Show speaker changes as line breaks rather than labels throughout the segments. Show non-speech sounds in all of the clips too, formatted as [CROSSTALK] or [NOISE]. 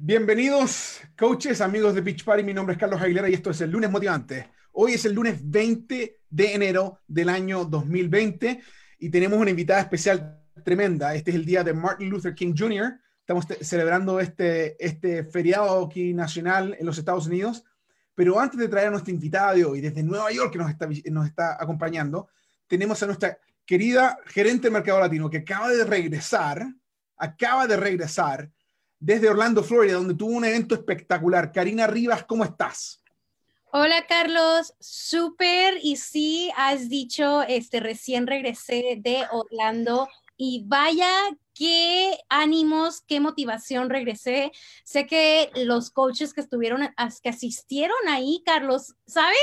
Bienvenidos, coaches, amigos de Pitch Party. Mi nombre es Carlos Aguilera y esto es el lunes motivante. Hoy es el lunes 20 de enero del año 2020 y tenemos una invitada especial tremenda. Este es el día de Martin Luther King Jr. Estamos celebrando este, este feriado aquí nacional en los Estados Unidos. Pero antes de traer a nuestra invitada de hoy, desde Nueva York, que nos está, nos está acompañando, tenemos a nuestra querida gerente de mercado latino que acaba de regresar, acaba de regresar desde Orlando, Florida, donde tuvo un evento espectacular. Karina Rivas, ¿cómo estás?
Hola Carlos, súper y sí, has dicho, este, recién regresé de Orlando y vaya qué ánimos, qué motivación regresé. Sé que los coaches que estuvieron, que asistieron ahí, Carlos, ¿sabes?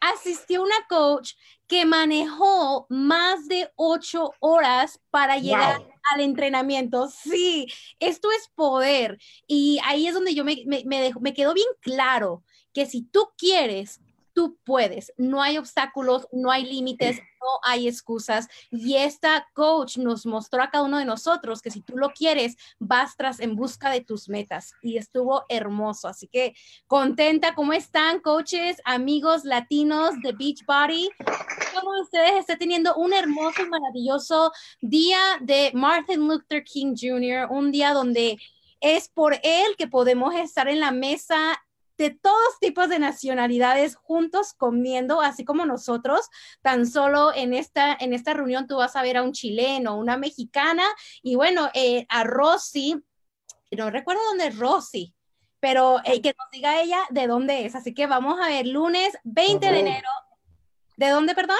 Asistió una coach que manejó más de ocho horas para llegar al entrenamiento. Sí, esto es poder. Y ahí es donde yo me, me, me quedó bien claro que si tú quieres, tú puedes. No hay obstáculos, no hay límites, no hay excusas. Y esta coach nos mostró a cada uno de nosotros que si tú lo quieres, vas tras en busca de tus metas. Y estuvo hermoso. Así que contenta. ¿Cómo están, coaches, amigos latinos de Beachbody? ¿Cómo ustedes están teniendo un hermoso y maravilloso día de Martin Luther King Jr., un día donde es por él que podemos estar en la mesa de todos tipos de nacionalidades juntos comiendo, así como nosotros. Tan solo en esta, en esta reunión tú vas a ver a un chileno, una mexicana y bueno, eh, a Rosy, no recuerdo dónde es Rosy, pero eh, que nos diga ella de dónde es. Así que vamos a ver, lunes 20 de enero. ¿De dónde, perdón?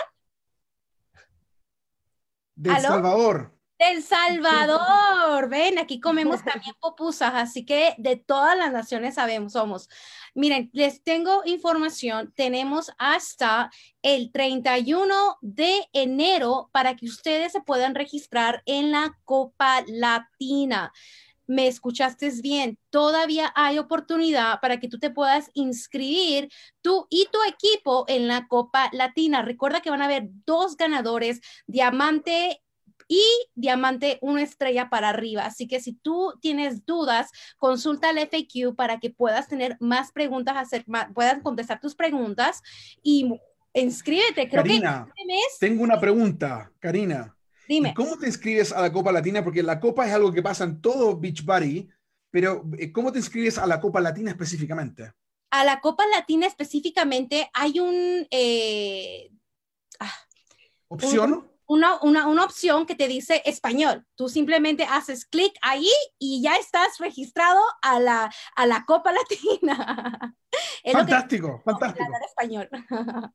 De El Salvador.
El Salvador, ven, aquí comemos también [LAUGHS] popusas, así que de todas las naciones sabemos, somos. Miren, les tengo información, tenemos hasta el 31 de enero para que ustedes se puedan registrar en la Copa Latina. Me escuchaste bien, todavía hay oportunidad para que tú te puedas inscribir tú y tu equipo en la Copa Latina. Recuerda que van a haber dos ganadores, diamante y diamante una estrella para arriba. Así que si tú tienes dudas, consulta el FAQ para que puedas tener más preguntas, hacer, puedas contestar tus preguntas y inscríbete.
Creo Karina, tengo una pregunta, Karina. Dime. ¿Cómo te inscribes a la Copa Latina? Porque la Copa es algo que pasa en todo Beachbody, pero eh, ¿cómo te inscribes a la Copa Latina específicamente?
A la Copa Latina específicamente hay un... Eh,
ah, ¿Opción?
Una, una, una, opción que te dice español. Tú simplemente haces clic ahí y ya estás registrado a la, a la Copa Latina. [LAUGHS]
fantástico, fantástico.
Español. [LAUGHS]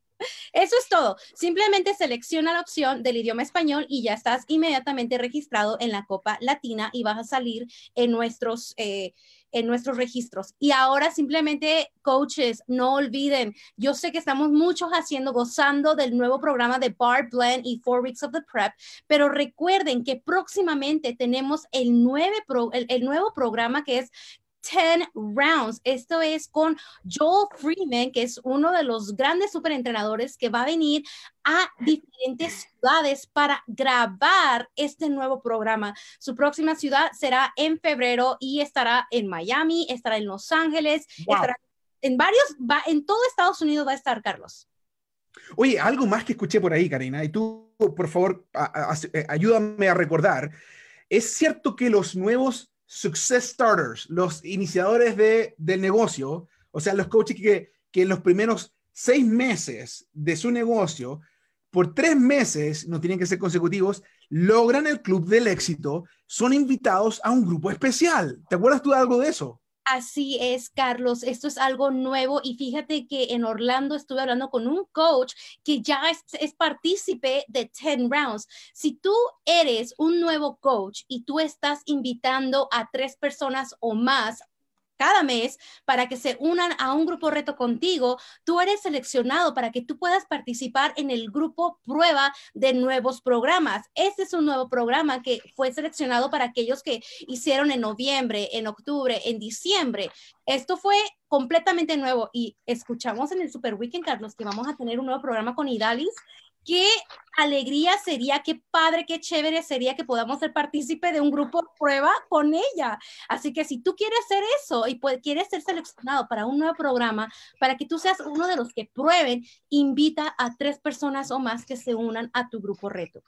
Eso es todo. Simplemente selecciona la opción del idioma español y ya estás inmediatamente registrado en la Copa Latina y vas a salir en nuestros... Eh, en nuestros registros. Y ahora simplemente, coaches, no olviden, yo sé que estamos muchos haciendo, gozando del nuevo programa de Bar Blend y Four Weeks of the Prep, pero recuerden que próximamente tenemos el, nueve el nuevo programa que es 10 rounds. Esto es con Joel Freeman, que es uno de los grandes superentrenadores que va a venir a diferentes ciudades para grabar este nuevo programa. Su próxima ciudad será en febrero y estará en Miami, estará en Los Ángeles, estará en varios, va, en todo Estados Unidos va a estar Carlos.
Oye, algo más que escuché por ahí, Karina, y tú, por favor, ayúdame a recordar. ¿Es cierto que los nuevos success starters, los iniciadores de, del negocio, o sea, los coaches que, que en los primeros seis meses de su negocio, por tres meses, no tienen que ser consecutivos, logran el club del éxito, son invitados a un grupo especial. ¿Te acuerdas tú de algo de eso?
Así es, Carlos. Esto es algo nuevo y fíjate que en Orlando estuve hablando con un coach que ya es, partícipe de 10 rounds. Si tú eres un nuevo coach y tú estás invitando a tres personas o más cada mes para que se unan a un grupo reto contigo, tú eres seleccionado para que tú puedas participar en el grupo prueba de nuevos programas. Este es un nuevo programa que fue seleccionado para aquellos que hicieron en noviembre, en octubre, en diciembre. Esto fue completamente nuevo y escuchamos en el Super Weekend, Carlos, que vamos a tener un nuevo programa con Idalis qué alegría sería, qué padre, qué chévere sería que podamos ser partícipe de un grupo prueba con ella. Así que si tú quieres hacer eso y quieres ser seleccionado para un nuevo programa, para que tú seas uno de los que prueben, invita a tres personas o más que se unan a tu grupo reto.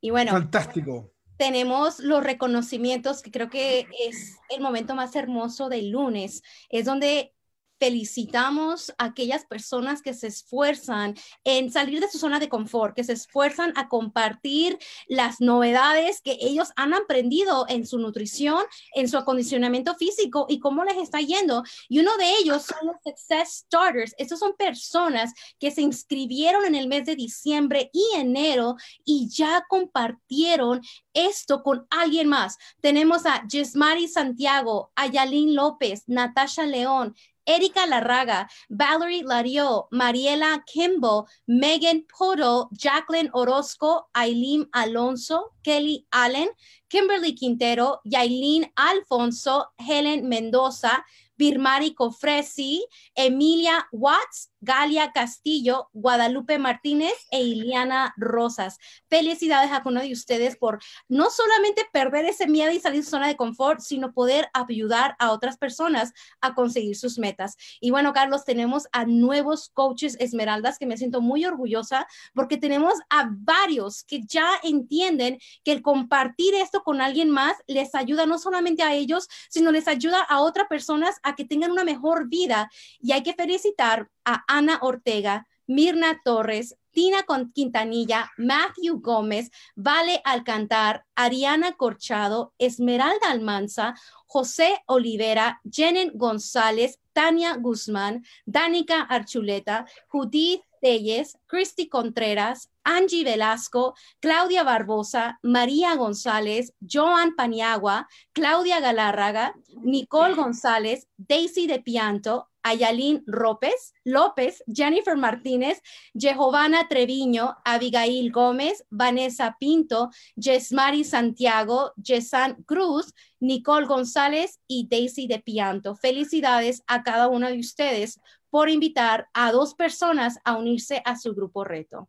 Y bueno.
Fantástico.
Tenemos los reconocimientos, que creo que es el momento más hermoso del lunes. Es donde felicitamos a aquellas personas que se esfuerzan en salir de su zona de confort, que se esfuerzan a compartir las novedades que ellos han aprendido en su nutrición, en su acondicionamiento físico y cómo les está yendo. Y uno de ellos son los Success Starters. Estos son personas que se inscribieron en el mes de diciembre y enero y ya compartieron esto con alguien más. Tenemos a Jesmari Santiago, Ayalín López, Natasha León, Erika Larraga, Valerie Lario, Mariela Kimball, Megan Poto, Jacqueline Orozco, Aileen Alonso, Kelly Allen, Kimberly Quintero, Yailin Alfonso, Helen Mendoza, Birmari Cofresi, Emilia Watts, Galia Castillo, Guadalupe Martínez e Iliana Rosas. Felicidades a uno de ustedes por no solamente perder ese miedo y salir de su zona de confort, sino poder ayudar a otras personas a conseguir sus metas. Y bueno, Carlos, tenemos a nuevos coaches esmeraldas que me siento muy orgullosa porque tenemos a varios que ya entienden que el compartir esto con alguien más les ayuda no solamente a ellos, sino les ayuda a otras personas a que tengan una mejor vida. Y hay que felicitar a Ana Ortega, Mirna Torres, Tina Quintanilla, Matthew Gómez, Vale Alcantar, Ariana Corchado, Esmeralda Almanza, José Olivera, Jenen González, Tania Guzmán, Danica Archuleta, Judith Telles, Cristi Contreras, Angie Velasco, Claudia Barbosa, María González, Joan Paniagua, Claudia Galárraga, Nicole González, Daisy de Pianto, Ayalín López, López, Jennifer Martínez, Jehovana Treviño, Abigail Gómez, Vanessa Pinto, Jesmari Santiago, Yesan Cruz, Nicole González y Daisy de Pianto. Felicidades a cada uno de ustedes por invitar a dos personas a unirse a su grupo reto.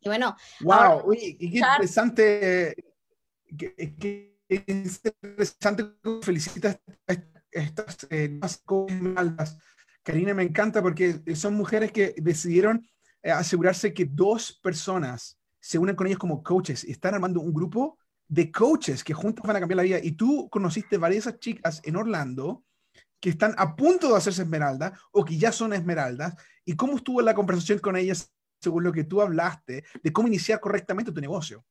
Y bueno.
¡Wow! qué interesante. Qué, interesante. Felicitas a estas eh, Karina, me encanta porque son mujeres que decidieron eh, asegurarse que dos personas se unan con ellos como coaches y están armando un grupo de coaches que juntos van a cambiar la vida. Y tú conociste varias chicas en Orlando que están a punto de hacerse esmeralda o que ya son esmeraldas. ¿Y cómo estuvo la conversación con ellas según lo que tú hablaste de cómo iniciar correctamente tu negocio?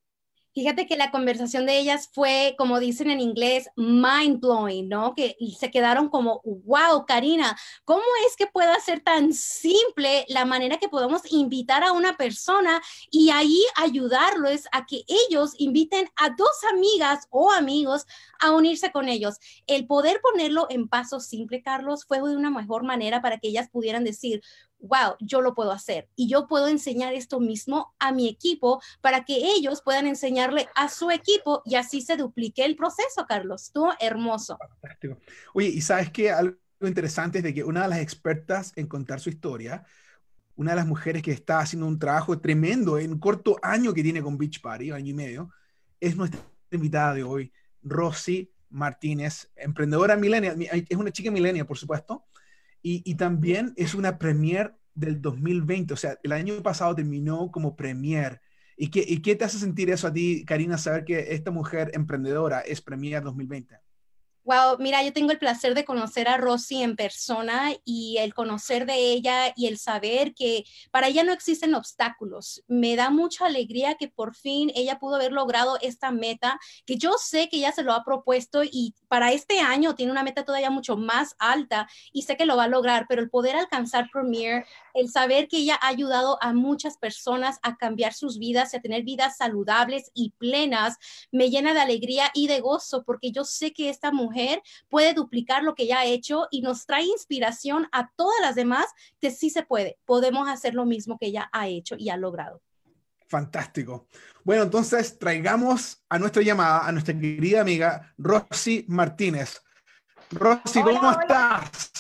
Fíjate que la conversación de ellas fue, como dicen en inglés, mind blowing, ¿no? Que se quedaron como, wow, Karina, ¿cómo es que pueda ser tan simple la manera que podemos invitar a una persona y ahí ayudarlos a que ellos inviten a dos amigas o amigos a unirse con ellos? El poder ponerlo en paso simple, Carlos, fue de una mejor manera para que ellas pudieran decir, wow, yo lo puedo hacer y yo puedo enseñar esto mismo a mi equipo para que ellos puedan enseñarle a su equipo y así se duplique el proceso, Carlos. Estuvo hermoso.
Fantástico. Oye, y sabes que algo interesante es de que una de las expertas en contar su historia, una de las mujeres que está haciendo un trabajo tremendo en un corto año que tiene con Beach Party, año y medio, es nuestra invitada de hoy, Rosy Martínez, emprendedora millennial, es una chica millennial, por supuesto, y, también es una premier del 2020, o sea, el año pasado terminó como premier. ¿Y qué, ¿Y qué te hace sentir eso a ti, Karina, saber que esta mujer emprendedora es premier 2020?
Wow, mira, yo tengo el placer de conocer a Rosy en persona y el conocer de ella y el saber que para ella no existen obstáculos. Me da mucha alegría que por fin ella pudo haber logrado esta meta, que yo sé que ella se lo ha propuesto y para este año tiene una meta todavía mucho más alta y sé que lo va a lograr, pero el poder alcanzar Premier, el saber que ella ha ayudado a muchas personas a cambiar sus vidas y a tener vidas saludables y plenas, me llena de alegría y de gozo porque yo sé que esta mujer puede duplicar lo que ya ha hecho y nos trae inspiración a todas las demás que sí se puede. Podemos hacer lo mismo que ella ha hecho y ha logrado.
Fantástico. Bueno, entonces traigamos a nuestra llamada a nuestra querida amiga Rosy Martínez. Rosy, ¿cómo estás?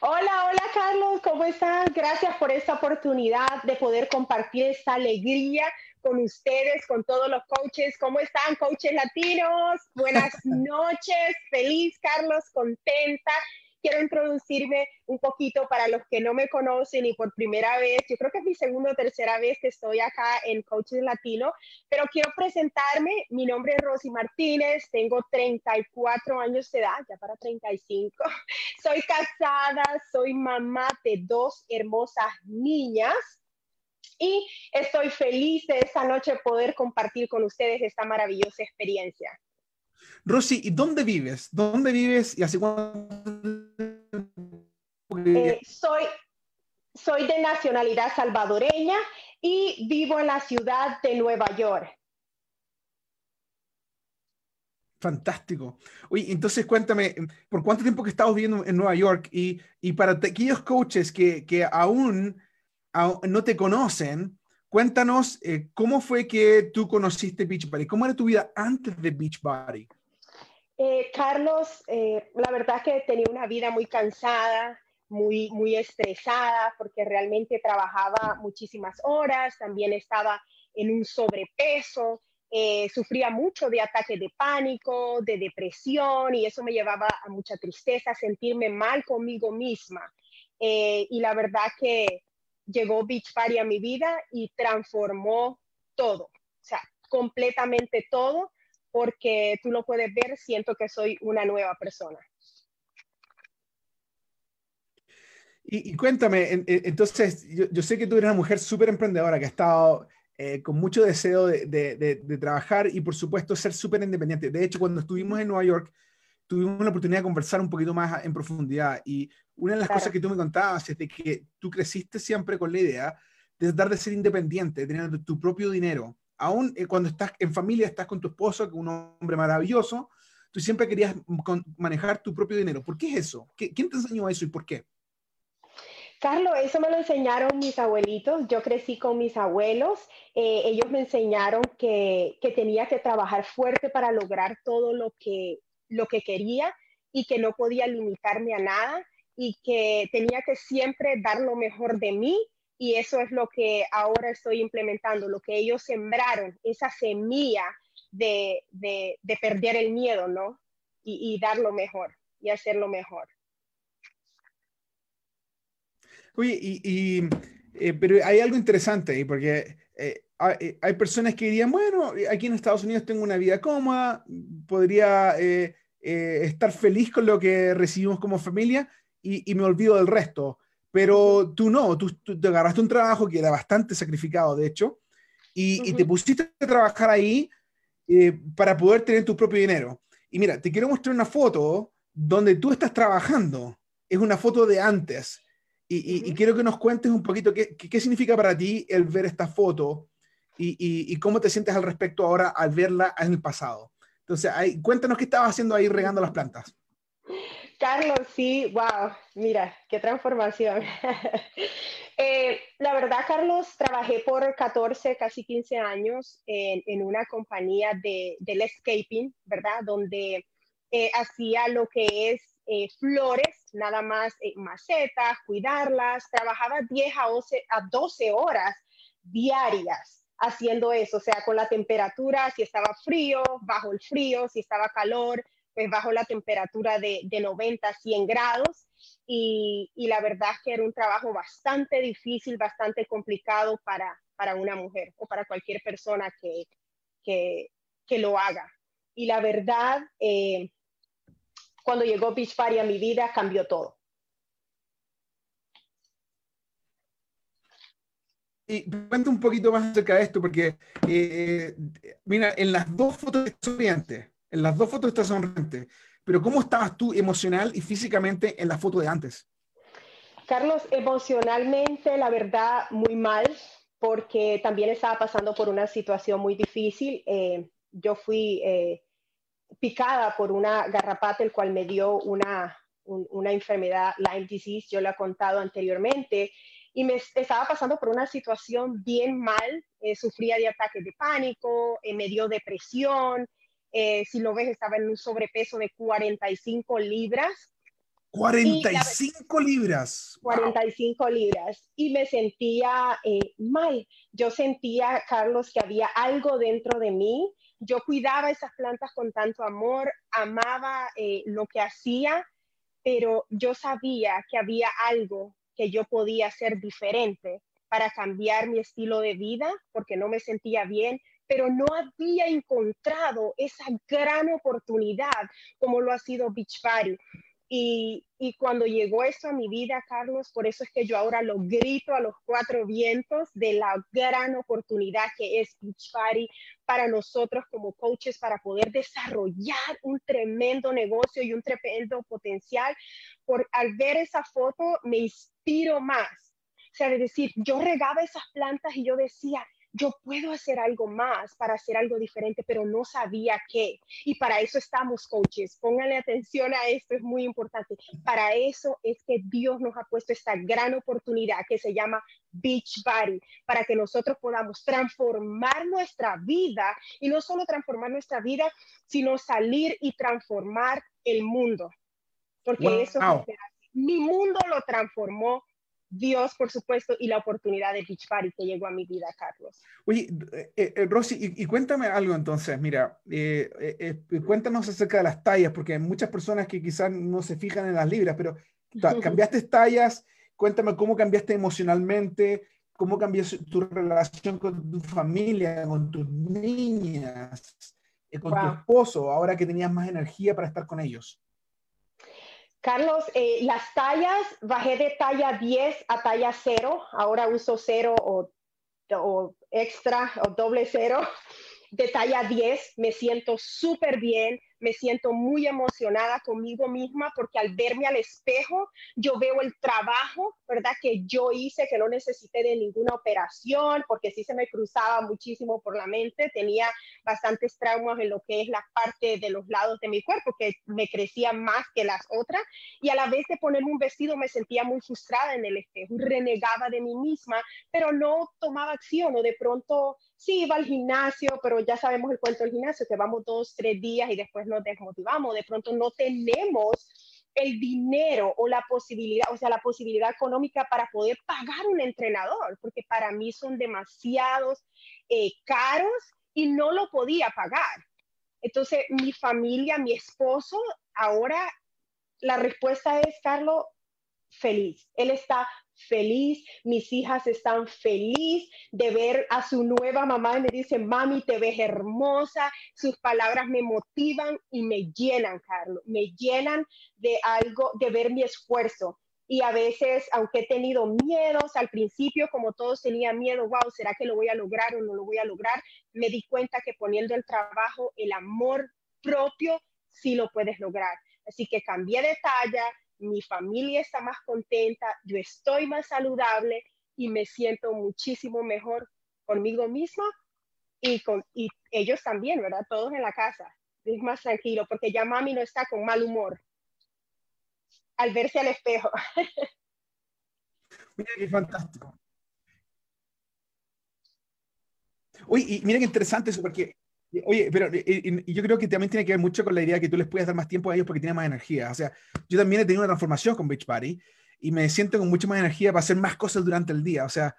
Hola, hola Carlos, ¿cómo estás? Gracias por esta oportunidad de poder compartir esta alegría con ustedes, con todos los coaches. ¿Cómo están, coaches latinos? Buenas [LAUGHS] noches, feliz Carlos, contenta quiero introducirme un poquito para los que no me conocen y por primera vez, yo creo que es mi segunda o tercera vez que estoy acá en Coaches Latino, pero quiero presentarme. Mi nombre es Rosy Martínez, tengo 34 años de edad, ya para 35. [LAUGHS] Soy casada, soy mamá de dos hermosas niñas y estoy feliz de esta noche poder compartir con ustedes esta maravillosa experiencia.
Rosy, ¿y dónde vives? ¿Dónde vives y hace cuánto?
Eh, soy, soy de nacionalidad salvadoreña y vivo en la ciudad de Nueva York.
Fantástico. Oye, entonces cuéntame, ¿por cuánto tiempo que estás viviendo en Nueva York? Y, y para aquellos coaches que, que aún, no te conocen, cuéntanos eh, cómo fue que tú conociste Beachbody, cómo era tu vida antes de Beachbody.
Eh, Carlos, eh, la verdad que tenía una vida muy cansada, muy, muy estresada, porque realmente trabajaba muchísimas horas, también estaba en un sobrepeso, eh, sufría mucho de ataques de pánico, de depresión, y eso me llevaba a mucha tristeza, sentirme mal conmigo misma. y la verdad que llegó Beach Party a mi vida y transformó todo, o sea, completamente todo porque tú lo puedes ver, siento que soy una nueva persona.
Y, cuéntame, entonces, yo, sé que tú eres una mujer súper emprendedora que ha estado eh, con mucho deseo de, trabajar y, por supuesto, ser súper independiente. De hecho, cuando estuvimos en Nueva York, tuvimos la oportunidad de conversar un poquito más en profundidad. Y una de las cosas que tú me contabas es de que tú creciste siempre con la idea de dar de ser independiente, de tener tu propio dinero aún eh, cuando estás en familia, estás con tu esposo, que es un hombre maravilloso, tú siempre querías manejar tu propio dinero. ¿Por qué es eso? ¿Quién te enseñó eso y por qué?
Carlos, eso me lo enseñaron mis abuelitos. Yo crecí con mis abuelos. Eh, ellos me enseñaron que, que, tenía que trabajar fuerte para lograr todo lo que, lo que quería y que no podía limitarme a nada y que tenía que siempre dar lo mejor de mí y eso es lo que ahora estoy implementando, lo que ellos sembraron, esa semilla de, de, perder el miedo, ¿no? Y, y, dar lo mejor y hacerlo mejor.
Oye, y, eh, pero hay algo interesante ahí, porque eh, hay, hay, personas que dirían, bueno, aquí en Estados Unidos tengo una vida cómoda, podría eh, estar feliz con lo que recibimos como familia y, y me olvido del resto. Pero tú no, tú, te agarraste un trabajo que era bastante sacrificado, de hecho, y, te pusiste a trabajar ahí eh, para poder tener tu propio dinero. Y mira, te quiero mostrar una foto donde tú estás trabajando. Es una foto de antes. Y, quiero que nos cuentes un poquito qué, qué, significa para ti el ver esta foto y, cómo te sientes al respecto ahora al verla en el pasado. Entonces, ahí, cuéntanos qué estabas haciendo ahí regando las plantas.
Carlos, sí, wow, mira, qué transformación. [LAUGHS] Eh, la verdad, Carlos, trabajé por 14, casi 15 años en, una compañía de, del escaping, ¿verdad? Donde eh, hacía lo que es eh, flores, nada más macetas, cuidarlas. Trabajaba 10 a, 11, a 12 horas diarias haciendo eso, o sea, con la temperatura, si estaba frío, bajo el frío, si estaba calor, pues bajo la temperatura de, de 90, 100 grados. Y, la verdad es que era un trabajo bastante difícil, bastante complicado para, para una mujer o para cualquier persona que, que, que lo haga. Y la verdad, eh, cuando llegó Beach Party a mi vida, cambió todo.
Y cuenta un poquito más acerca de esto, porque eh, mira, en las dos fotos estudiantes, en las dos fotos estás sonriente, pero ¿cómo estabas tú emocional y físicamente en la foto de antes?
Carlos, emocionalmente, la verdad, muy mal, porque también estaba pasando por una situación muy difícil. Eh, yo fui eh, picada por una garrapata, el cual me dio una, una enfermedad, Lyme disease, yo lo he contado anteriormente, y me estaba pasando por una situación bien mal, eh, sufría de ataques de pánico, me dio depresión, eh, si lo ves, estaba en un sobrepeso de 45 libras
45 libras.
45 libras. Y me sentía eh, mal. Yo sentía, Carlos, que había algo dentro de mí. Yo cuidaba esas plantas con tanto amor, amaba eh, lo que hacía, pero yo sabía que había algo que yo podía hacer diferente para cambiar mi estilo de vida porque no me sentía bien, pero no había encontrado esa gran oportunidad como lo ha sido Beach Y, cuando llegó esto a mi vida, Carlos, por eso es que yo ahora lo grito a los cuatro vientos de la gran oportunidad que es Beach Party para nosotros como coaches para poder desarrollar un tremendo negocio y un tremendo potencial. Por, al ver esa foto me inspiro más. O sea, de decir, yo regaba esas plantas y yo decía, yo puedo hacer algo más para hacer algo diferente, pero no sabía qué. Y para eso estamos, coaches. Pónganle atención a esto, es muy importante. Para eso es que Dios nos ha puesto esta gran oportunidad que se llama Beach Body, para que nosotros podamos transformar nuestra vida y no solo transformar nuestra vida, sino salir y transformar el mundo. Porque eso es lo que hace. Mi mundo lo transformó Dios, por supuesto, y la oportunidad de Beach Party que llegó a mi vida, Carlos.
Oye, eh, eh, Rosy, y, cuéntame algo entonces, mira, eh, cuéntanos acerca de las tallas, porque hay muchas personas que quizás no se fijan en las libras, pero [LAUGHS] cambiaste tallas, cuéntame cómo cambiaste emocionalmente, cómo cambió tu relación con tu familia, con tus niñas, con tu esposo, ahora que tenías más energía para estar con ellos.
Carlos, eh, las tallas, bajé de talla 10 a talla 0, ahora uso 0 o, o extra o doble 0 de talla 10, me siento súper bien, me siento muy emocionada conmigo misma porque al verme al espejo, yo veo el trabajo, ¿verdad? Que yo hice, que no necesité de ninguna operación, porque sí se me cruzaba muchísimo por la mente, tenía bastantes traumas en lo que es la parte de los lados de mi cuerpo, que me crecían más que las otras, y a la vez de ponerme un vestido me sentía muy frustrada en el espejo, renegaba de mí misma, pero no tomaba acción o de pronto sí iba al gimnasio, pero ya sabemos el cuento del gimnasio, que vamos dos, tres días y después nos desmotivamos, de pronto no tenemos el dinero o la posibilidad, o sea, la posibilidad económica para poder pagar un entrenador, porque para mí son demasiados eh, caros y no lo podía pagar. Entonces, mi familia, mi esposo, ahora la respuesta es, Carlos, feliz. Él está feliz, mis hijas están feliz de ver a su nueva mamá y me dicen, mami, te ves hermosa, sus palabras me motivan y me llenan, Carlos, me llenan de algo, de ver mi esfuerzo. Y a veces, aunque he tenido miedos al principio, como todos tenían miedo, wow, ¿será que lo voy a lograr o no lo voy a lograr? Me di cuenta que poniendo el trabajo, el amor propio, sí lo puedes lograr. Así que cambié de talla, mi familia está más contenta, yo estoy más saludable y me siento muchísimo mejor conmigo misma y con y ellos también, ¿verdad? Todos en la casa. Es más tranquilo porque ya mami no está con mal humor al verse al espejo. [LAUGHS]
Mira qué fantástico. Uy, y mira qué interesante eso, porque Oye, pero yo creo que también tiene que ver mucho con la idea de que tú les puedes dar más tiempo a ellos porque tienen más energía. O sea, yo también he tenido una transformación con Beach Party y me siento con mucha más energía para hacer más cosas durante el día. O sea,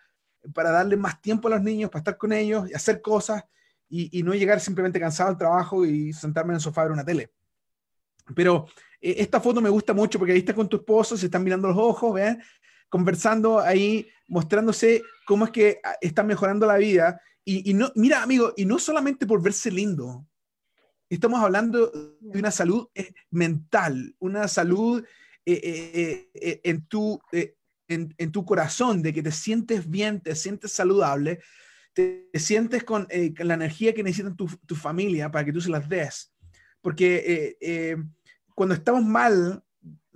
para darle más tiempo a los niños, para estar con ellos y hacer cosas y, no llegar simplemente cansado al trabajo y sentarme en el sofá a ver una tele. Pero eh, esta foto me gusta mucho porque ahí estás con tu esposo, se están mirando los ojos, ¿ven? Conversando ahí, mostrándose cómo es que ah, están mejorando la vida y, no, mira, amigo, y no solamente por verse lindo, estamos hablando de una salud eh, mental, una salud eh, eh, en, tu, en, tu corazón, de que te sientes bien, te sientes saludable, te, sientes con, la energía que necesitan tu, tu, familia para que tú se las des. Porque cuando estamos mal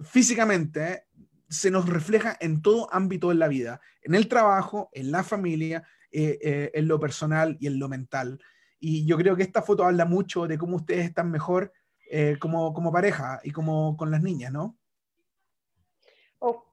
físicamente, se nos refleja en todo ámbito de la vida, en el trabajo, en la familia, eh, eh, en lo personal y en lo mental. Y yo creo que esta foto habla mucho de cómo ustedes están mejor eh, como, como pareja y como con las niñas, ¿no?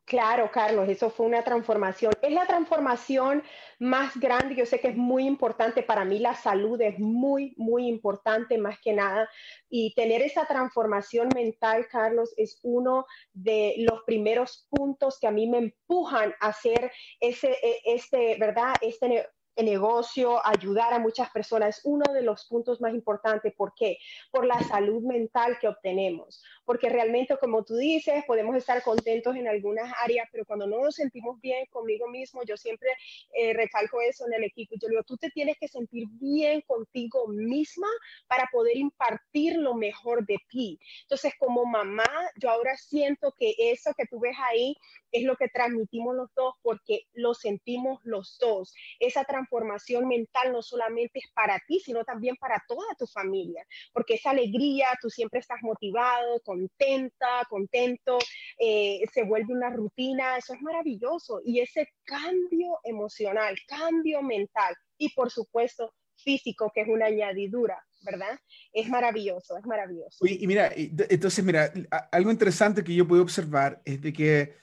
Claro, Carlos, eso fue una transformación. Es la transformación más grande. Yo sé que es muy importante para mí. La salud es muy, muy importante más que nada. Y tener esa transformación mental, Carlos, es uno de los primeros puntos que a mí me empujan a hacer ese, e, este, ¿verdad? Este negocio, ayudar a muchas personas, es uno de los puntos más importantes. ¿Por qué? Por la salud mental que obtenemos. Porque realmente, como tú dices, podemos estar contentos en algunas áreas, pero cuando no nos sentimos bien conmigo mismo, yo siempre eh, recalco eso en el equipo. Yo digo, tú te tienes que sentir bien contigo misma para poder impartir lo mejor de ti. Entonces, como mamá, yo ahora siento que eso que tú ves ahí es lo que transmitimos los dos porque lo sentimos los dos. Esa transformación mental no solamente es para ti, sino también para toda tu familia, porque esa alegría, tú siempre estás motivado, contenta, contento, eh, se vuelve una rutina, eso es maravilloso. Y ese cambio emocional, cambio mental y por supuesto físico, que es una añadidura, ¿verdad? Es maravilloso, es maravilloso.
Y, y mira, entonces, mira, algo interesante que yo puedo observar es de que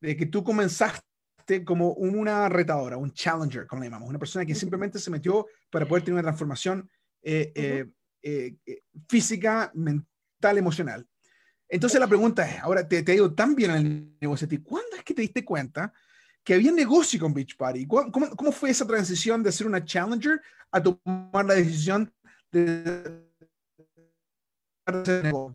de que tú comenzaste como una retadora, un challenger, como le llamamos, una persona que simplemente se metió para poder tener una transformación eh, eh, eh, física, mental, emocional. Entonces la pregunta es, ahora te, te ido tan bien el negocio ¿cuándo es que te diste cuenta que había negocio con Beach Party? ¿Cómo, cómo fue esa transición de ser una challenger a tomar la decisión de
negocio?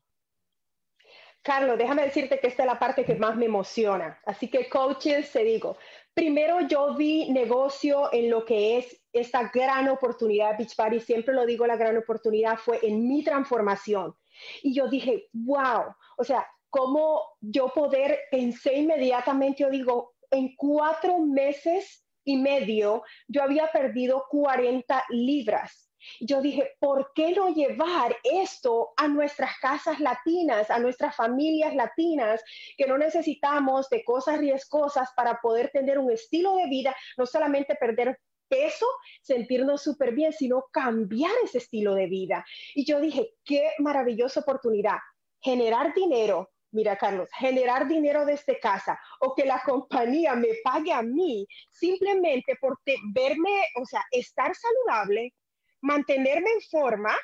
Carlos, déjame decirte que esta es la parte que más me emociona. Así que coaches, te digo, primero yo vi negocio en lo que es esta gran oportunidad Beach Party. Siempre lo digo, la gran oportunidad fue en mi transformación. Y yo dije, wow, o sea, cómo yo poder, pensé inmediatamente, yo digo, en cuatro meses y medio, yo había perdido 40 libras yo dije, ¿por qué no llevar esto a nuestras casas latinas, a nuestras familias latinas, que no necesitamos de cosas riesgosas para poder tener un estilo de vida, no solamente perder peso, sentirnos súper bien, sino cambiar ese estilo de vida. Y yo dije, qué maravillosa oportunidad, generar dinero. Mira, Carlos, generar dinero desde casa o que la compañía me pague a mí simplemente por verme, o sea, estar saludable, mantenerme en forma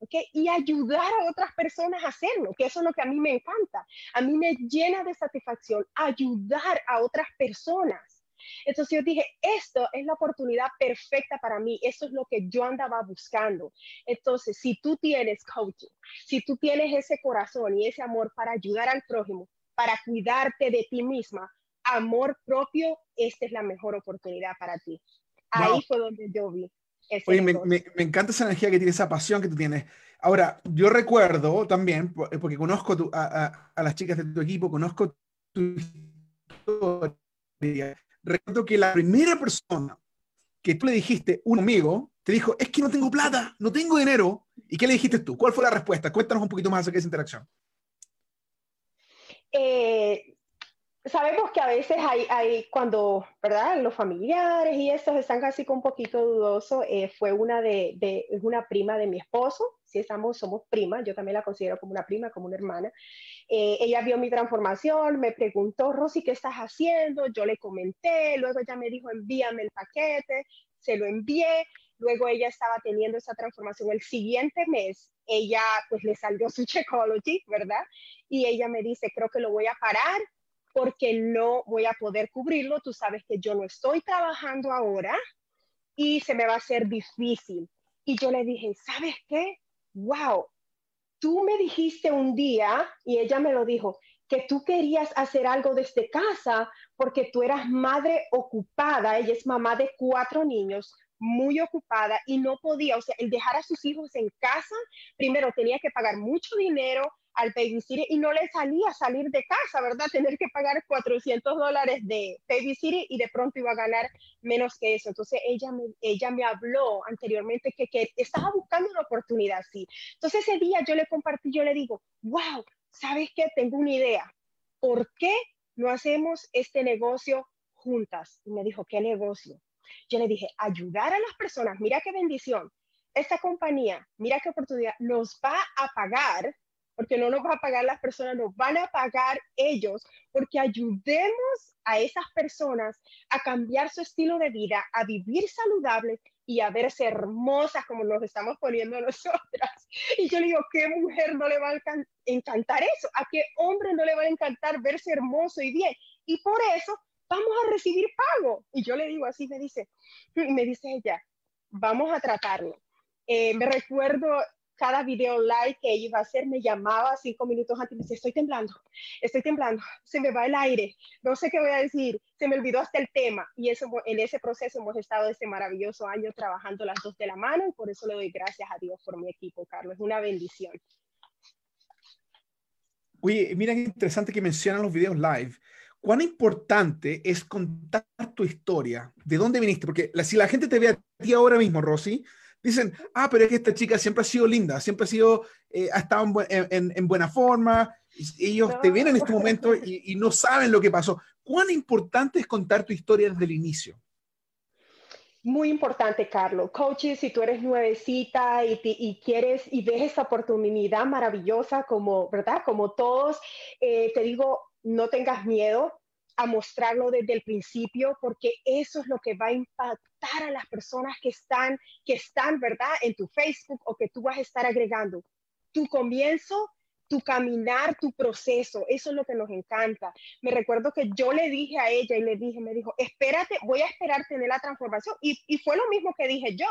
¿okay? y ayudar a otras personas a hacerlo, que eso es lo que a mí me encanta. A mí me llena de satisfacción ayudar a otras personas. Entonces yo dije, esto es la oportunidad perfecta para mí, eso es lo que yo andaba buscando. Entonces, si tú tienes coaching, si tú tienes ese corazón y ese amor para ayudar al prójimo, para cuidarte de ti misma, amor propio, esta es la mejor oportunidad para ti. Ahí fue donde yo vi.
Oye, me, me, encanta esa energía que tiene, esa pasión que tú tienes. Ahora, yo recuerdo también, eh, porque conozco a, a, las chicas de tu equipo, conozco tu historia. Recuerdo que la primera persona que tú le dijiste, un amigo, te dijo, es que no tengo plata, no tengo dinero. ¿Y qué le dijiste tú? ¿Cuál fue la respuesta? Cuéntanos un poquito más acerca de esa interacción.
Eh, sabemos que a veces hay, hay, cuando, ¿verdad? Los familiares y estos están casi con un poquito dudosos. Eh, fue una de, de, una prima de mi esposo. Si estamos, somos primas, yo también la considero como una prima, como una hermana. Eh, ella vio mi transformación, me preguntó, Rosy, ¿qué estás haciendo? Yo le comenté, luego ella me dijo, envíame el paquete, se lo envié. Luego ella estaba teniendo esa transformación. El siguiente mes, ella pues le salió su [LAUGHS] Checology, ¿verdad? Y ella me dice, creo que lo voy a parar porque no voy a poder cubrirlo. Tú sabes que yo no estoy trabajando ahora y se me va a hacer difícil. Y yo le dije, ¿sabes qué? Wow, tú me dijiste un día, y ella me lo dijo, que tú querías hacer algo desde casa porque tú eras madre ocupada, ella es mamá de cuatro niños, muy ocupada y no podía, o sea, el dejar a sus hijos en casa, primero tenía que pagar mucho dinero, al babysitter y no le salía salir de casa, ¿verdad? Tener que pagar 400 dólares de babysitter y de pronto iba a ganar menos que eso. Entonces ella me, ella me habló anteriormente que, que estaba buscando una oportunidad así. Entonces ese día yo le compartí, yo le digo, wow, ¿sabes qué? Tengo una idea. ¿Por qué no hacemos este negocio juntas? Y me dijo, ¿qué negocio? Yo le dije, ayudar a las personas, mira qué bendición. Esta compañía, mira qué oportunidad, nos va a pagar porque no nos va a pagar las personas, nos van a pagar ellos, porque ayudemos a esas personas a cambiar su estilo de vida, a vivir saludable y a verse hermosas como nos estamos poniendo [LAUGHS] nosotras. Y yo le digo, ¿qué mujer no le va a encantar eso? ¿A qué hombre no le va a encantar verse hermoso y bien? Y por eso vamos a recibir pago. Y yo le digo así, me dice, me dice ella, vamos a tratarlo. Eh, me recuerdo cada video live que ella iba a hacer, me llamaba cinco minutos antes y me decía, estoy temblando, estoy temblando, se me va el aire, no sé qué voy a decir, se me olvidó hasta el tema. Y eso, en ese proceso hemos estado este maravilloso año trabajando las dos de la mano y por eso le doy gracias a Dios por mi equipo, Carlos. Es una bendición.
Oye, mira qué interesante que mencionan los videos live. ¿Cuán importante es contar tu historia? ¿De dónde viniste? Porque si la gente te ve a ti ahora mismo, Rosy, dicen, ah, pero es que esta chica siempre ha sido linda, siempre ha sido, eh, ha estado en, buena forma, ellos te ven en este momento y, no saben lo que pasó. ¿Cuán importante es contar tu historia desde el inicio?
Muy importante, Carlos. Coaches, si tú eres nuevecita y, y, quieres y ves esta oportunidad maravillosa como, ¿verdad? Como todos, eh, te digo, no tengas miedo a mostrarlo desde el principio, porque eso es lo que va a impactar a las personas que están, que están, ¿verdad?, en tu Facebook o que tú vas a estar agregando. Tu comienzo, tu caminar, tu proceso, eso es lo que nos encanta. Me recuerdo que yo le dije a ella y le dije, me dijo, espérate, voy a esperar tener la transformación. Y, y fue lo mismo que dije yo.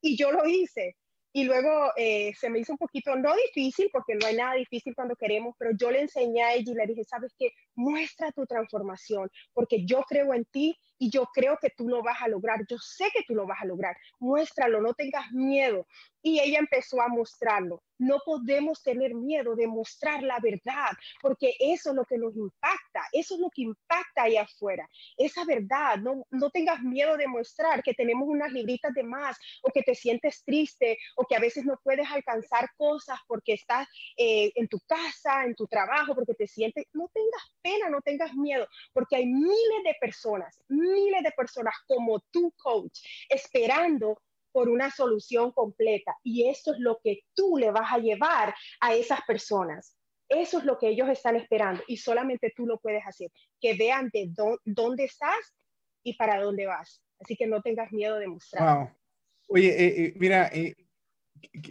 Y yo lo hice. Y luego eh, se me hizo un poquito, no difícil, porque no hay nada difícil cuando queremos, pero yo le enseñé a ella y le dije, sabes qué, muestra tu transformación, porque yo creo en ti y yo creo que tú lo vas a lograr, yo sé que tú lo vas a lograr, muéstralo, no tengas miedo. Y ella empezó a mostrarlo. No podemos tener miedo de mostrar la verdad, porque eso es lo que nos impacta, eso es lo que impacta ahí afuera, esa verdad. No, no tengas miedo de mostrar que tenemos unas libritas de más o que te sientes triste o que a veces no puedes alcanzar cosas porque estás eh, en tu casa, en tu trabajo, porque te sientes, no tengas pena, no tengas miedo, porque hay miles de personas, de personas como tu coach esperando por una solución completa. Y eso es lo que tú le vas a llevar a esas personas. Eso es lo que ellos están esperando y solamente tú lo puedes hacer. Que vean de dónde estás y para dónde vas. Así que no tengas miedo de mostrar.
Oye, eh, eh, mira, eh,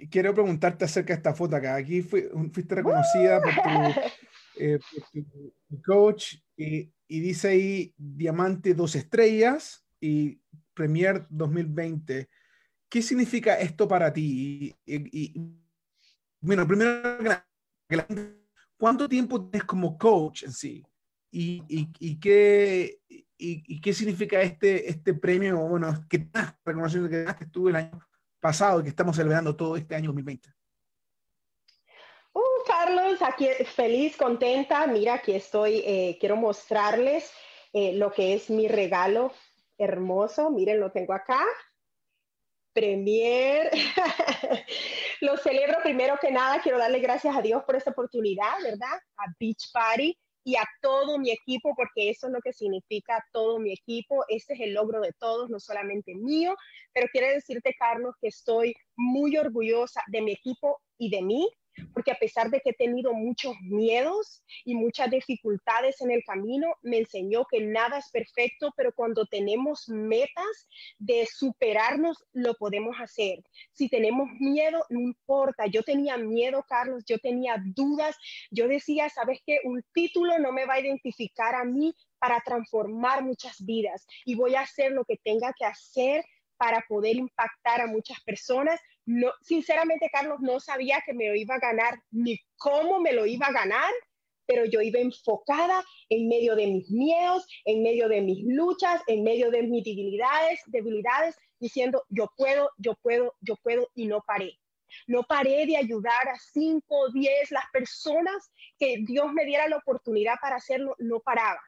quiero preguntarte acerca de esta foto acá. Aquí fuiste reconocida por tu, [LAUGHS] coach y, y dice ahí Diamante dos estrellas y Premier 2020. ¿Qué significa esto para ti? Y, bueno, primero, ¿cuánto tiempo tienes como coach en sí? ¿Y, y qué, y, qué significa este, este premio? Bueno, ¿qué más reconocido que ganaste tú el año pasado y que estamos celebrando todo este año 2020?
Carlos, aquí feliz, contenta. Mira, aquí estoy. Eh, quiero mostrarles eh, lo que es mi regalo hermoso. Miren, lo tengo acá. Premier. [LAUGHS] Lo celebro primero que nada. Quiero darle gracias a Dios por esta oportunidad, ¿verdad? A Beach Party y a todo mi equipo, porque eso es lo que significa todo mi equipo. Este es el logro de todos, no solamente mío, pero quiero decirte, Carlos, que estoy muy orgullosa de mi equipo y de mí, porque a pesar de que he tenido muchos miedos y muchas dificultades en el camino, me enseñó que nada es perfecto, pero cuando tenemos metas de superarnos, lo podemos hacer. Si tenemos miedo, no importa. Yo tenía miedo, Carlos, yo tenía dudas, yo decía, ¿sabes qué? Un título no me va a identificar a mí para transformar muchas vidas y voy a hacer lo que tenga que hacer para poder impactar a muchas personas. No, sinceramente, Carlos, no sabía que me lo iba a ganar ni cómo me lo iba a ganar, pero yo iba enfocada en medio de mis miedos, en medio de mis luchas, en medio de mis debilidades, debilidades, diciendo, yo puedo, yo puedo, yo puedo, y no paré. No paré de ayudar a 5, 10, las personas que Dios me diera la oportunidad para hacerlo, no paraba.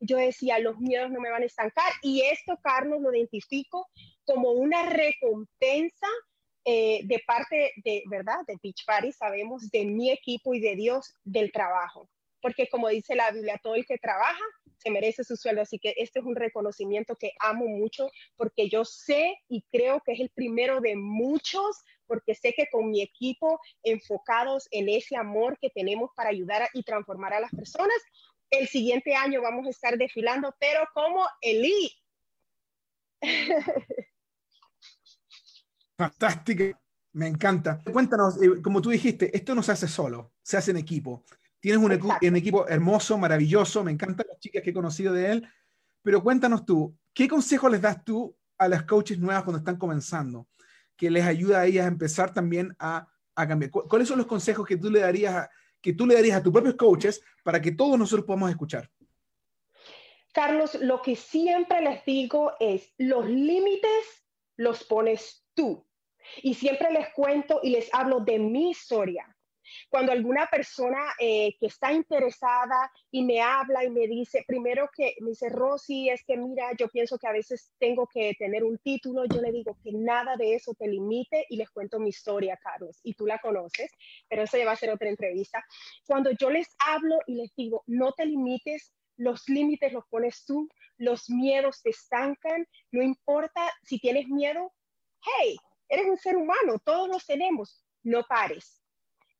Yo decía, los miedos no me van a estancar. Y esto, Carlos, lo identifico como una recompensa eh, de parte de, ¿verdad? De Beach Party, sabemos, de mi equipo y de Dios del trabajo. Porque como dice la Biblia, todo el que trabaja, se merece su sueldo. Así que este es un reconocimiento que amo mucho porque yo sé y creo que es el primero de muchos, porque sé que con mi equipo enfocados en ese amor que tenemos para ayudar y transformar a las personas, el siguiente año vamos a estar desfilando, pero como Eli. [LAUGHS]
Fantástica, me encanta. Cuéntanos, eh, como tú dijiste, esto no se hace solo, se hace en equipo. Tienes un, un, equipo hermoso, maravilloso, me encantan las chicas que he conocido de él, pero cuéntanos tú, ¿qué consejo les das tú a las coaches nuevas cuando están comenzando? Que les ayuda a ellas a empezar también a, a cambiar. ¿Cuáles son los consejos que tú le darías a, que tú le darías a tus propios coaches para que todos nosotros podamos escuchar?
Carlos, lo que siempre les digo es, los límites los pones tú. Y siempre les cuento y les hablo de mi historia. Cuando alguna persona eh, que está interesada y me habla y me dice, primero que me dice, Rosy, es que mira, yo pienso que a veces tengo que tener un título, yo le digo que nada de eso te limite y les cuento mi historia, Carlos, y tú la conoces, pero eso ya va a ser otra entrevista. Cuando yo les hablo y les digo, no te limites, los límites los pones tú, los miedos te estancan, no importa si tienes miedo, hey, eres un ser humano, todos los tenemos, no pares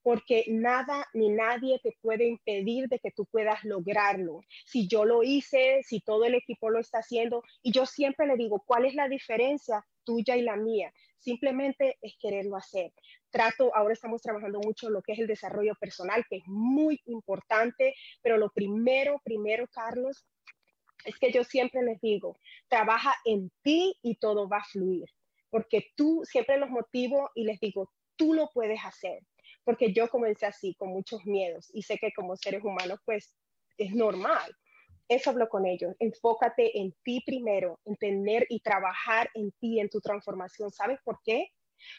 porque nada ni nadie te puede impedir de que tú puedas lograrlo. Si yo lo hice, si todo el equipo lo está haciendo, y yo siempre le digo, ¿cuál es la diferencia tuya y la mía? Simplemente es quererlo hacer. Trato, ahora estamos trabajando mucho lo que es el desarrollo personal, que es muy importante, pero lo primero, primero, Carlos, es que yo siempre les digo, trabaja en ti y todo va a fluir, porque tú siempre los motivo y les digo, tú lo puedes hacer porque yo comencé así, con muchos miedos, y sé que como seres humanos, pues es normal. Eso hablo con ellos. Enfócate en ti primero, en tener y trabajar en ti, en tu transformación. ¿Sabes por qué?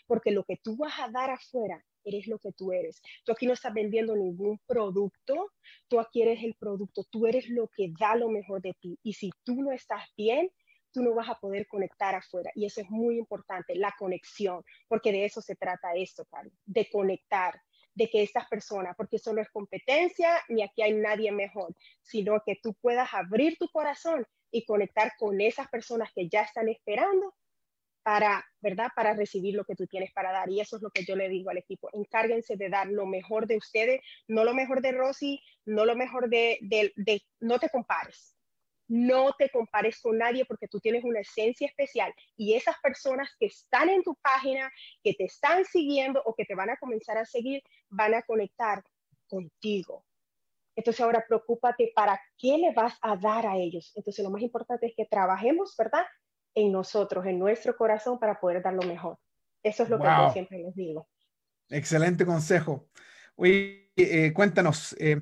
Porque lo que tú vas a dar afuera, eres lo que tú eres. Tú aquí no estás vendiendo ningún producto, tú aquí eres el producto, tú eres lo que da lo mejor de ti. Y si tú no estás bien, tú no vas a poder conectar afuera. Y eso es muy importante, la conexión, porque de eso se trata esto, Carlos, de conectar, de que estas personas, porque eso no es competencia, ni aquí hay nadie mejor, sino que tú puedas abrir tu corazón y conectar con esas personas que ya están esperando para, ¿verdad? Para recibir lo que tú tienes para dar. Y eso es lo que yo le digo al equipo. Encárguense de dar lo mejor de ustedes, no lo mejor de Rosy, no lo mejor de, de, de no te compares no te compares con nadie porque tú tienes una esencia especial y esas personas que están en tu página, que te están siguiendo o que te van a comenzar a seguir, van a conectar contigo. Entonces ahora preocúpate para qué le vas a dar a ellos. Entonces lo más importante es que trabajemos, ¿verdad? En nosotros, en nuestro corazón para poder dar lo mejor. Eso es lo que yo siempre les digo.
Excelente consejo. Oye, eh, cuéntanos, eh,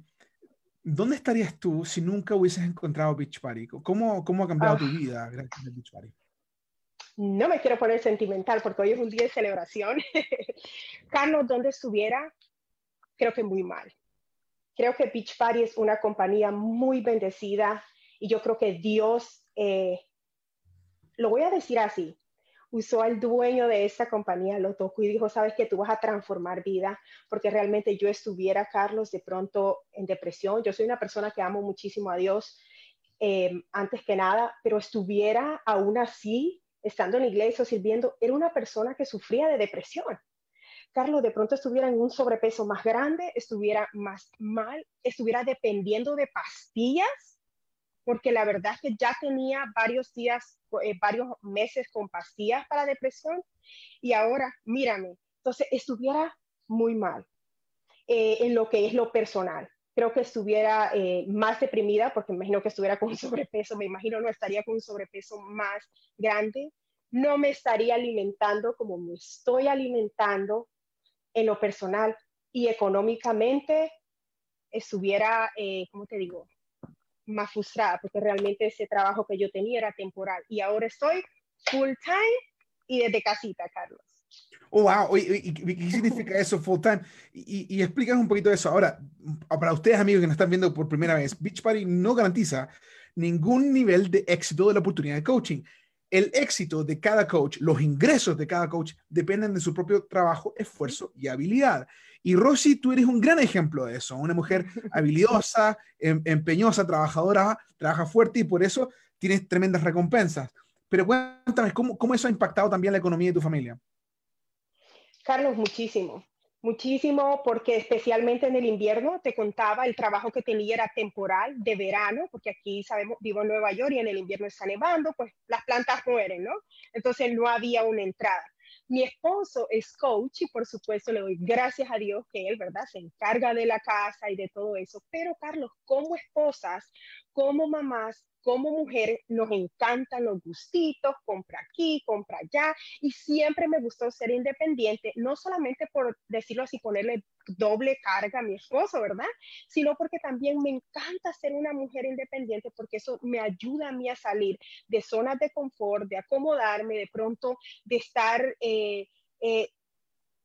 ¿dónde estarías tú si nunca hubieses encontrado Beach Party? ¿Cómo, cómo ha cambiado tu ah. vida gracias a Beach Party?
No me quiero poner sentimental porque hoy es un día de celebración. [LAUGHS] Carlos, ¿dónde estuviera? Creo que muy mal. Creo que Beach Party es una compañía muy bendecida y yo creo que Dios, eh, lo voy a decir así, usó al dueño de esa compañía, lo tocó y dijo, sabes que tú vas a transformar vida, porque realmente yo estuviera, Carlos, de pronto en depresión. Yo soy una persona que amo muchísimo a Dios em, antes que nada, pero estuviera aún así, estando en la iglesia o sirviendo, era una persona que sufría de depresión. Carlos, de pronto estuviera en un sobrepeso más grande, estuviera más mal, estuviera dependiendo de pastillas porque la verdad es que ya tenía varios días, eh, varios meses con pastillas para depresión y ahora, mírame, entonces estuviera muy mal eh, en lo que es lo personal. Creo que estuviera eh, más deprimida porque me imagino que estuviera con [LAUGHS] sobrepeso, me imagino no estaría con un sobrepeso más grande, no me estaría alimentando como me estoy alimentando en lo personal y económicamente estuviera, ¿cómo te digo? Más frustrada porque realmente ese trabajo que yo tenía era temporal y ahora estoy full time y desde casita, Carlos.
Oh, wow. ¿Y, qué significa eso full time? Y, y explícanos un poquito de eso. Ahora, para ustedes, amigos que nos están viendo por primera vez, Beach Party no garantiza ningún nivel de éxito de la oportunidad de coaching. El éxito de cada coach, los ingresos de cada coach dependen de su propio trabajo, esfuerzo y habilidad. Y Rosy, tú eres un gran ejemplo de eso, una mujer [LAUGHS] habilidosa, em, empeñosa, trabajadora, trabaja fuerte y por eso tienes tremendas recompensas. Pero cuéntame, ¿cómo, cómo eso ha impactado también la economía de tu familia?
Carlos, muchísimo. Muchísimo, porque especialmente en el invierno, te contaba, el trabajo que tenía era temporal, de verano, porque aquí sabemos, vivo en Nueva York y en el invierno está nevando, pues las plantas mueren, ¿no? Entonces no había una entrada. Mi esposo es coach y por supuesto le doy gracias a Dios que él, ¿verdad? Se encarga de la casa y de todo eso. Pero Carlos, como esposas, como mamás, como mujer nos encantan los gustitos, compra aquí, compra allá, y siempre me gustó ser independiente, no solamente por decirlo así, ponerle doble carga a mi esposo, ¿verdad? Sino porque también me encanta ser una mujer independiente porque eso me ayuda a mí a salir de zonas de confort, de acomodarme, de pronto, de estar... Eh, eh,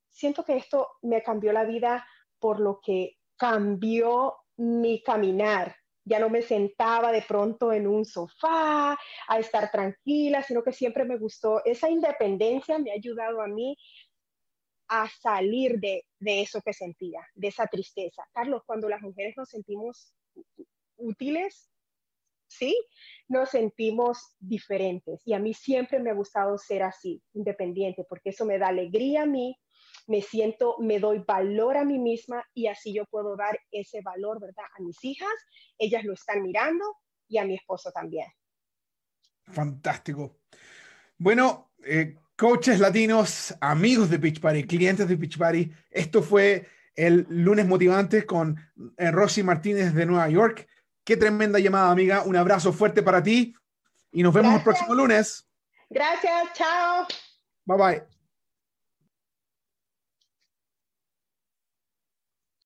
siento que esto me cambió la vida por lo que cambió mi caminar, ya no me sentaba de pronto en un sofá a estar tranquila, sino que siempre me gustó. Esa independencia me ha ayudado a mí a salir de, eso que sentía, de esa tristeza. Carlos, cuando las mujeres nos sentimos útiles, ¿sí? Nos sentimos diferentes. Y a mí siempre me ha gustado ser así, independiente, porque eso me da alegría a mí, me siento, me doy valor a mí misma y así yo puedo dar ese valor, ¿verdad? A mis hijas, ellas lo están mirando y a mi esposo también.
Fantástico. Bueno, eh, coaches latinos, amigos de Pitch Party, clientes de Pitch Party, esto fue el lunes motivante con eh, Rosy Martínez de Nueva York. Qué tremenda llamada, amiga. Un abrazo fuerte para ti y nos vemos el próximo lunes.
Gracias, chao.
Bye bye.